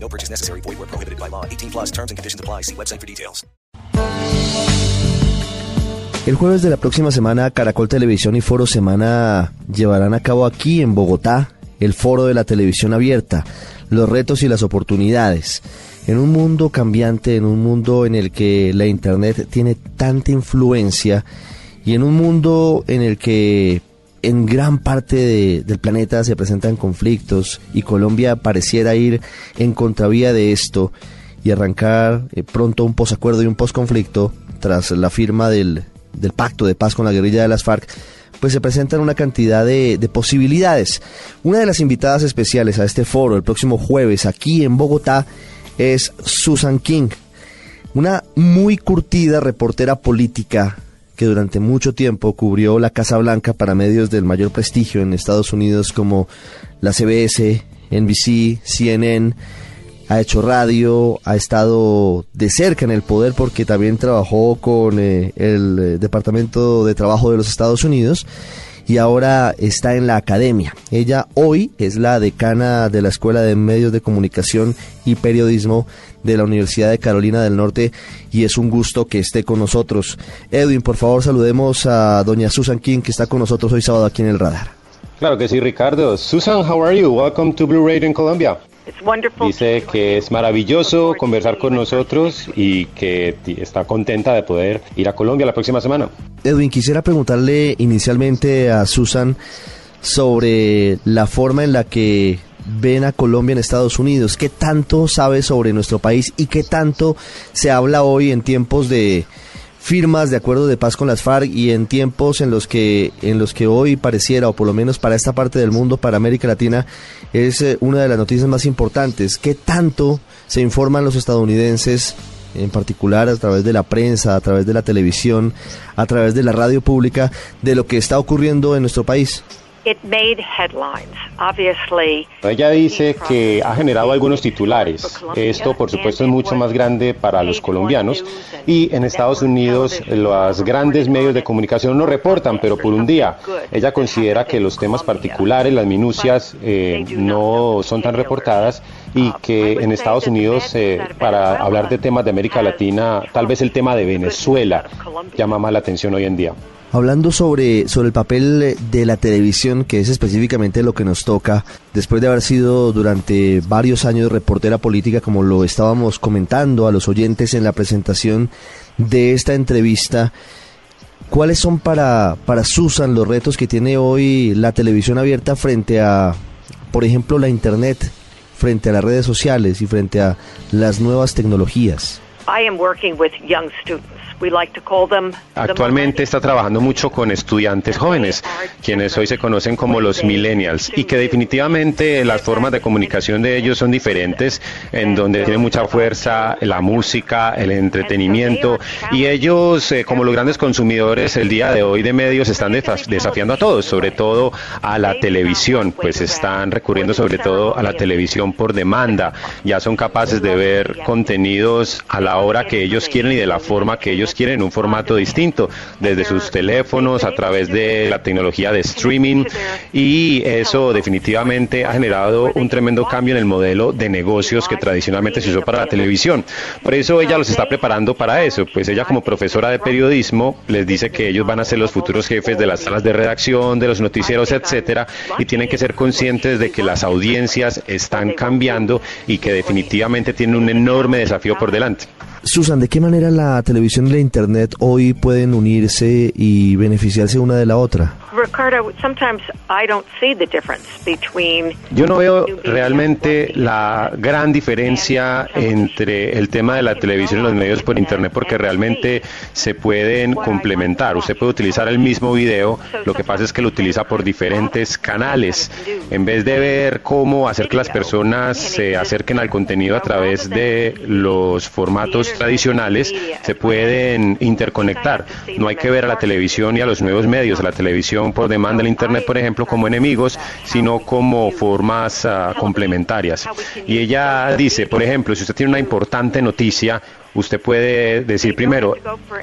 No purchase necessary. Void where prohibited by law. 18 plus terms and conditions apply. See website for details. El jueves de la próxima semana, Caracol Televisión y Foro Semana llevarán a cabo aquí en Bogotá el Foro de la Televisión Abierta, los retos y las oportunidades. En un mundo cambiante, en un mundo en el que la Internet tiene tanta influencia y en un mundo en el que en gran parte de- del planeta se presentan conflictos y Colombia pareciera ir en contravía de esto y arrancar eh, pronto un posacuerdo y un posconflicto tras la firma del, del pacto de paz con la guerrilla de las FARC, pues se presentan una cantidad de, de posibilidades. Una de las invitadas especiales a este foro el próximo jueves aquí en Bogotá es Susan King, una muy curtida reportera política que durante mucho tiempo cubrió la Casa Blanca para medios del mayor prestigio en Estados Unidos como la CBS, NBC, CNN, ha hecho radio, ha estado de cerca en el poder porque también trabajó con eh, el eh, Departamento de Trabajo de los Estados Unidos y ahora está en la academia. Ella hoy es la decana de la Escuela de Medios de Comunicación y Periodismo de la Universidad de Carolina del Norte y es un gusto que esté con nosotros. Edwin, por favor, saludemos a doña Susan King que está con nosotros hoy sábado aquí en el radar. Claro que sí, Ricardo. Susan, how are you? Welcome to Blue Radio in Colombia. It's wonderful. Dice que es maravilloso conversar con nosotros y que está contenta de poder ir a Colombia la próxima semana. Edwin, quisiera preguntarle inicialmente a Susan sobre la forma en la que ven a Colombia en Estados Unidos. ¿Qué tanto sabe sobre nuestro país y qué tanto se habla hoy en tiempos de firmas de acuerdos de paz con las FARC y en tiempos en los que en los que hoy pareciera o por lo menos para esta parte del mundo, para América Latina, es eh, una de las noticias más importantes. ¿Qué tanto se informan los estadounidenses en particular a través de la prensa, a través de la televisión, a través de la radio pública, de lo que está ocurriendo en nuestro país. It made headlines. Obviously, Ella dice que ha generado algunos titulares. Esto, por supuesto, es mucho más grande para los colombianos. Y en Estados Unidos, los grandes medios de comunicación no reportan, pero por un día. Ella considera que los temas particulares, las minucias, eh, no son tan reportadas y que en Estados Unidos, eh, para hablar de temas de América Latina, tal vez el tema de Venezuela llama más la atención hoy en día. Hablando sobre, sobre el papel eh, de la televisión, que es específicamente lo que nos toca, después de haber sido durante varios años reportera política, como lo estábamos comentando a los oyentes en la presentación de esta entrevista, ¿cuáles son para, para Susan los retos que tiene hoy la televisión abierta frente a, por ejemplo, la Internet, frente a las redes sociales y frente a las nuevas tecnologías? We like to call them the Actualmente está trabajando mucho con estudiantes jóvenes, quienes hoy se conocen como los millennials, y que definitivamente las formas de comunicación de ellos son diferentes, en donde tiene mucha fuerza la música, el entretenimiento, y ellos, eh, como los grandes consumidores el día de hoy de medios, están desafiando a todos, sobre todo a la televisión, pues están recurriendo sobre todo a la televisión por demanda, ya son capaces de ver contenidos a la hora que ellos quieren y de la forma que ellos quieren, en un formato distinto, desde sus teléfonos, a través de la tecnología de streaming, y eso definitivamente ha generado un tremendo cambio en el modelo de negocios que tradicionalmente se usó para la televisión. Por eso ella los está preparando para eso, pues ella como profesora de periodismo les dice que ellos van a ser los futuros jefes de las salas de redacción, de los noticieros, etcétera, y tienen que ser conscientes de que las audiencias están cambiando y que definitivamente tienen un enorme desafío por delante. Susan, ¿de qué manera la televisión y la Internet hoy pueden unirse y beneficiarse una de la otra? Ricardo, sometimes I don't see the difference between Yo no veo realmente la gran diferencia entre el tema de la televisión y los medios por internet porque realmente se pueden complementar. Usted puede utilizar el mismo video, lo que pasa es que lo utiliza por diferentes canales. En vez de ver cómo hacer que las personas se acerquen al contenido a través de los formatos tradicionales se pueden interconectar. No hay que ver a la televisión y a los nuevos medios, a la televisión por demanda del Internet, por ejemplo, como enemigos, sino como formas uh, complementarias. Y ella dice, por ejemplo, si usted tiene una importante noticia, usted puede decir primero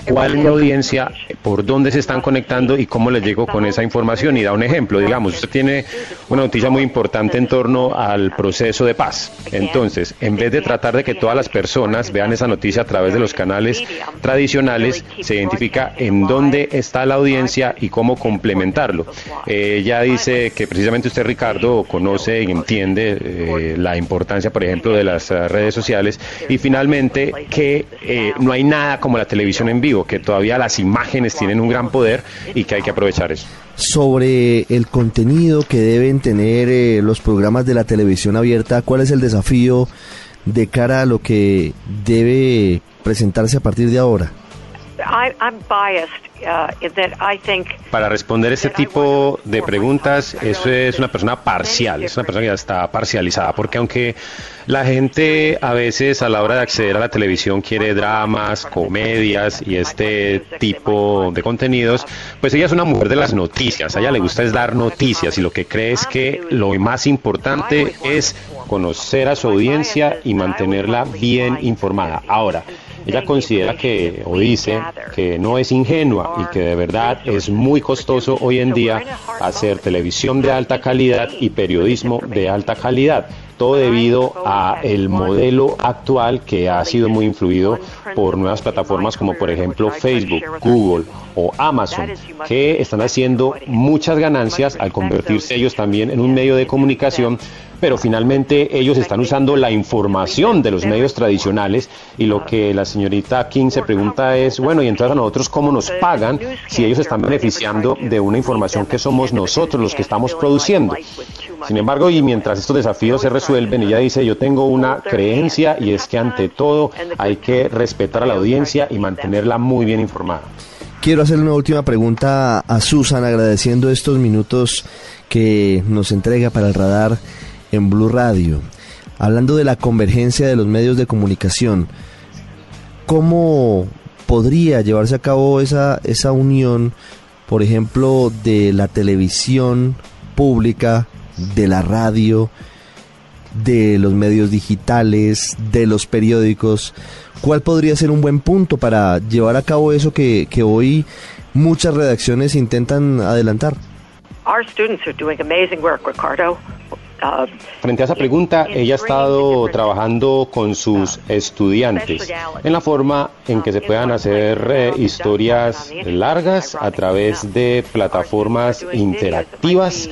cuál es la audiencia, por dónde se están conectando y cómo les llego con esa información. Y da un ejemplo, digamos, usted tiene una noticia muy importante en torno al proceso de paz. Entonces, en vez de tratar de que todas las personas vean esa noticia a través de los canales tradicionales, se identifica en dónde está la audiencia y cómo complementarlo. ella dice que precisamente usted, Ricardo, conoce y entiende eh, la importancia, por ejemplo, de las eh, redes sociales y finalmente que eh, no hay nada como la televisión en vivo, que todavía las imágenes tienen un gran poder y que hay que aprovechar eso. Sobre el contenido que deben tener eh, los programas de la televisión abierta, ¿cuál es el desafío de cara a lo que debe presentarse a partir de ahora? Para responder este tipo de preguntas, eso es una persona parcial, es una persona que ya está parcializada, porque aunque la gente a veces a la hora de acceder a la televisión quiere dramas, comedias y este tipo de contenidos, pues ella es una mujer de las noticias, a ella le gusta es dar noticias y lo que cree es que lo más importante es conocer a su audiencia y mantenerla bien informada. Ahora, ella considera que, o dice, que no es ingenua y que de verdad es muy costoso hoy en día hacer televisión de alta calidad y periodismo de alta calidad todo debido a el modelo actual que ha sido muy influido por nuevas plataformas como por ejemplo Facebook, Google o Amazon, que están haciendo muchas ganancias al convertirse ellos también en un medio de comunicación pero finalmente ellos están usando la información de los medios tradicionales y lo que la señorita King se pregunta es, bueno, y entonces a nosotros cómo nos pagan si ellos están beneficiando de una información que somos nosotros los que estamos produciendo. Sin embargo, y mientras estos desafíos se resuelven, ella dice, yo tengo una creencia y es que ante todo hay que respetar a la audiencia y mantenerla muy bien informada. Quiero hacerle una última pregunta a Susan, agradeciendo estos minutos que nos entrega para el radar en Blue Radio. Hablando de la convergencia de los medios de comunicación, ¿cómo podría llevarse a cabo esa, esa unión, por ejemplo, de la televisión pública, de la radio, de los medios digitales, de los periódicos? ¿Cuál podría ser un buen punto para llevar a cabo eso que, que hoy muchas redacciones intentan adelantar? Our students are doing amazing work, Ricardo. Frente a esa pregunta, ella ha estado trabajando con sus estudiantes en la forma en que se puedan hacer eh, historias largas a través de plataformas interactivas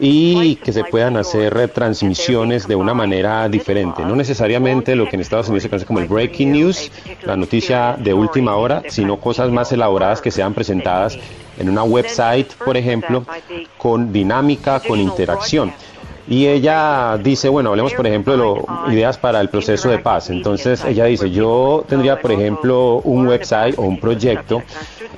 y que se puedan hacer transmisiones de una manera diferente. No necesariamente lo que en Estados Unidos se conoce como el breaking news, la noticia de última hora, sino cosas más elaboradas que sean presentadas en una website, por ejemplo, con dinámica, con interacción. Y ella dice, bueno, hablemos por ejemplo de ideas para el proceso de paz. Entonces ella dice, yo tendría por ejemplo un website o un proyecto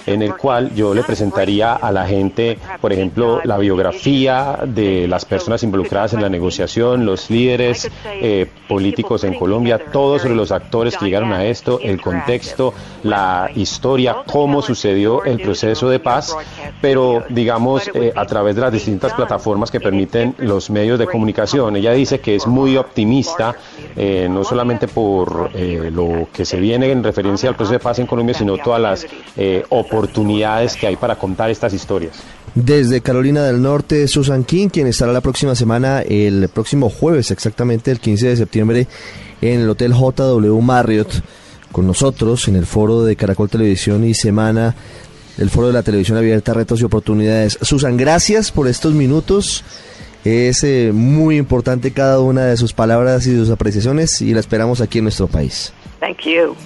en el cual yo le presentaría a la gente, por ejemplo, la biografía de las personas involucradas en la negociación, los líderes eh, políticos en Colombia, todos los actores que llegaron a esto, el contexto, la historia, cómo sucedió el proceso de paz, pero digamos eh, a través de las distintas plataformas que permiten los medios de comunicación. Ella dice que es muy optimista, eh, no solamente por lo que se viene en referencia al proceso de paz en Colombia, sino todas las oportunidades oportunidades que hay para contar estas historias. Desde Carolina del Norte, Susan King, quien estará la próxima semana, el próximo jueves exactamente, el 15 de septiembre, en el Hotel JW Marriott, con nosotros en el foro de Caracol Televisión y Semana, el foro de la televisión abierta, retos y oportunidades. Susan, gracias por estos minutos. Es eh, muy importante cada una de sus palabras y sus apreciaciones y la esperamos aquí en nuestro país. Thank you.